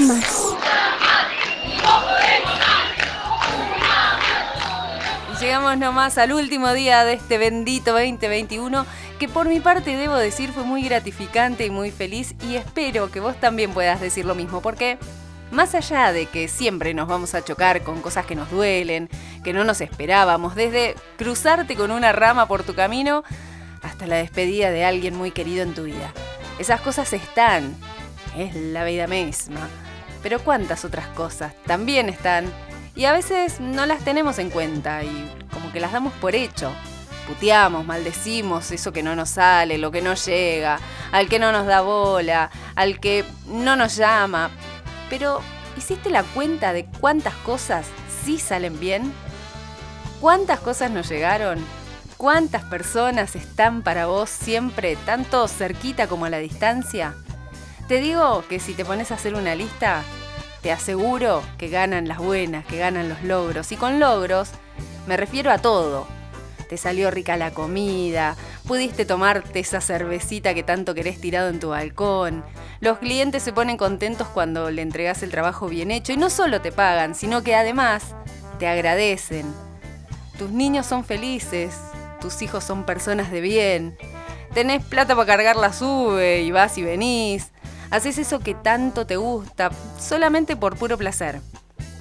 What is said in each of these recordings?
Más. Llegamos nomás al último día de este bendito 2021 que por mi parte debo decir fue muy gratificante y muy feliz y espero que vos también puedas decir lo mismo porque más allá de que siempre nos vamos a chocar con cosas que nos duelen, que no nos esperábamos, desde cruzarte con una rama por tu camino hasta la despedida de alguien muy querido en tu vida. Esas cosas están, es la vida misma. Pero cuántas otras cosas también están y a veces no las tenemos en cuenta y como que las damos por hecho. Puteamos, maldecimos eso que no nos sale, lo que no llega, al que no nos da bola, al que no nos llama, pero, ¿hiciste la cuenta de cuántas cosas sí salen bien? ¿Cuántas cosas nos llegaron? ¿Cuántas personas están para vos siempre tanto cerquita como a la distancia? Te digo que si te pones a hacer una lista, te aseguro que ganan las buenas, que ganan los logros. Y con logros me refiero a todo. Te salió rica la comida, pudiste tomarte esa cervecita que tanto querés tirado en tu balcón, los clientes se ponen contentos cuando le entregas el trabajo bien hecho y no solo te pagan, sino que además te agradecen. Tus niños son felices, tus hijos son personas de bien, tenés plata para cargar la sube y vas y venís, haces eso que tanto te gusta, solamente por puro placer.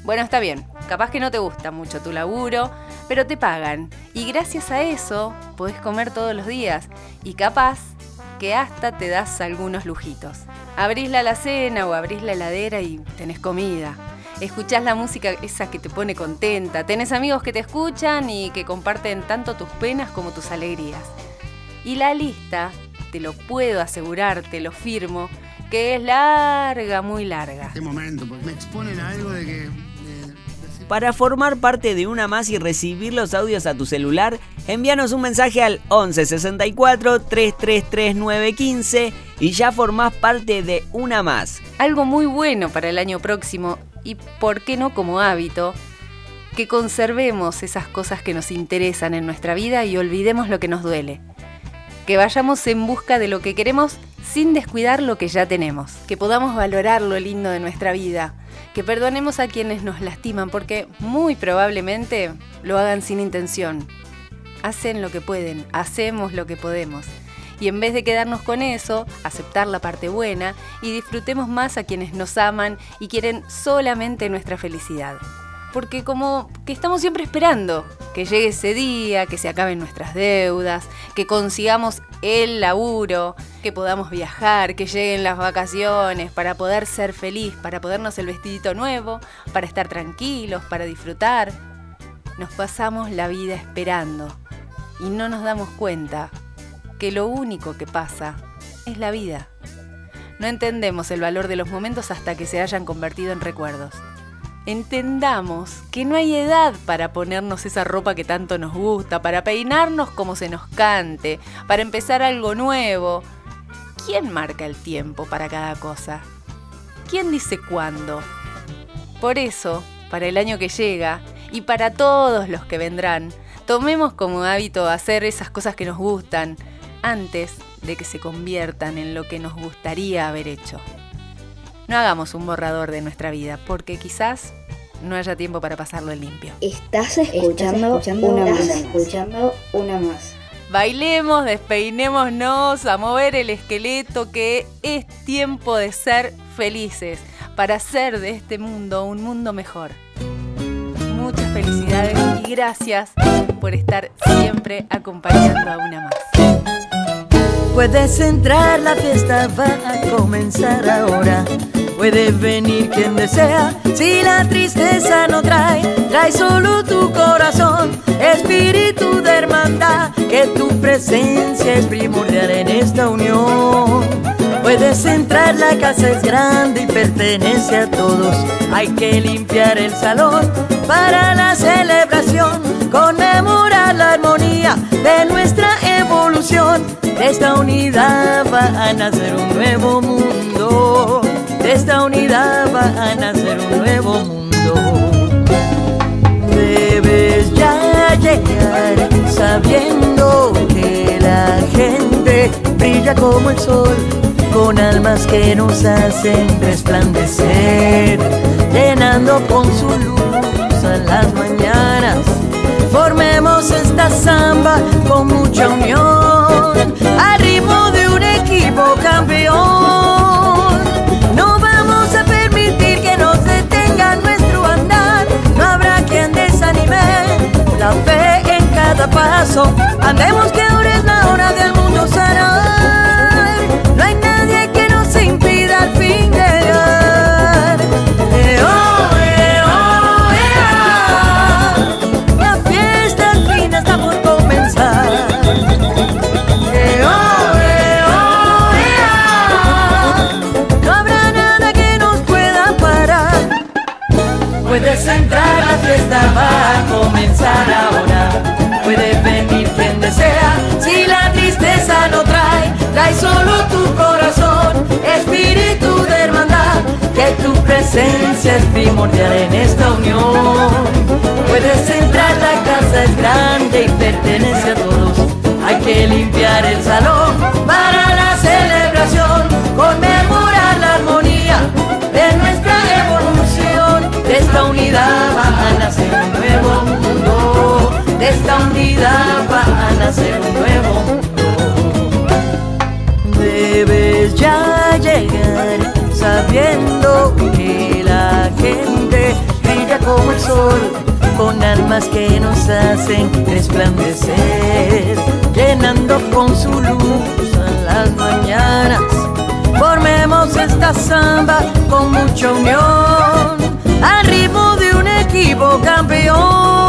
Bueno, está bien, capaz que no te gusta mucho tu laburo, pero te pagan y gracias a eso podés comer todos los días y capaz que hasta te das algunos lujitos. Abrís la alacena o abrís la heladera y tenés comida. Escuchás la música esa que te pone contenta. Tenés amigos que te escuchan y que comparten tanto tus penas como tus alegrías. Y la lista, te lo puedo asegurar, te lo firmo, que es larga, muy larga. Qué momento, porque me exponen a algo de que para formar parte de una más y recibir los audios a tu celular, envíanos un mensaje al 11 64 333 915 y ya formás parte de una más. Algo muy bueno para el año próximo y, ¿por qué no como hábito? Que conservemos esas cosas que nos interesan en nuestra vida y olvidemos lo que nos duele. Que vayamos en busca de lo que queremos sin descuidar lo que ya tenemos. Que podamos valorar lo lindo de nuestra vida que perdonemos a quienes nos lastiman porque muy probablemente lo hagan sin intención. Hacen lo que pueden, hacemos lo que podemos. Y en vez de quedarnos con eso, aceptar la parte buena y disfrutemos más a quienes nos aman y quieren solamente nuestra felicidad porque como que estamos siempre esperando que llegue ese día, que se acaben nuestras deudas, que consigamos el laburo, que podamos viajar, que lleguen las vacaciones para poder ser feliz, para podernos el vestidito nuevo, para estar tranquilos, para disfrutar. Nos pasamos la vida esperando y no nos damos cuenta que lo único que pasa es la vida. No entendemos el valor de los momentos hasta que se hayan convertido en recuerdos entendamos que no hay edad para ponernos esa ropa que tanto nos gusta, para peinarnos como se nos cante, para empezar algo nuevo. ¿Quién marca el tiempo para cada cosa? ¿Quién dice cuándo? Por eso, para el año que llega y para todos los que vendrán, tomemos como hábito hacer esas cosas que nos gustan antes de que se conviertan en lo que nos gustaría haber hecho. No hagamos un borrador de nuestra vida, porque quizás no haya tiempo para pasarlo en limpio. Estás escuchando, una más. Escuchando una más. Bailemos, despeinémonos, a mover el esqueleto, que es tiempo de ser felices, para hacer de este mundo un mundo mejor. Muchas felicidades y gracias por estar siempre acompañando a una más. Puedes entrar, la fiesta va a comenzar ahora. Puede venir quien desea, si la tristeza no trae, trae solo tu corazón, espíritu de hermandad, que tu presencia es primordial en esta unión. Puedes entrar, la casa es grande y pertenece a todos. Hay que limpiar el salón para la celebración, conmemorar la armonía de nuestra evolución. De esta unidad va a nacer un nuevo mundo unidad va a nacer un nuevo mundo. Debes ya llegar sabiendo que la gente brilla como el sol, con almas que nos hacen resplandecer, llenando con su luz a las mañanas. Formemos esta samba con mucha unión. Arriba paso, andemos presencia es primordial en esta unión. Puedes entrar, la casa es grande y pertenece a todos. Hay que limpiar el salón. como el sol, con almas que nos hacen resplandecer, llenando con su luz a las mañanas. Formemos esta samba con mucha unión, al ritmo de un equipo campeón.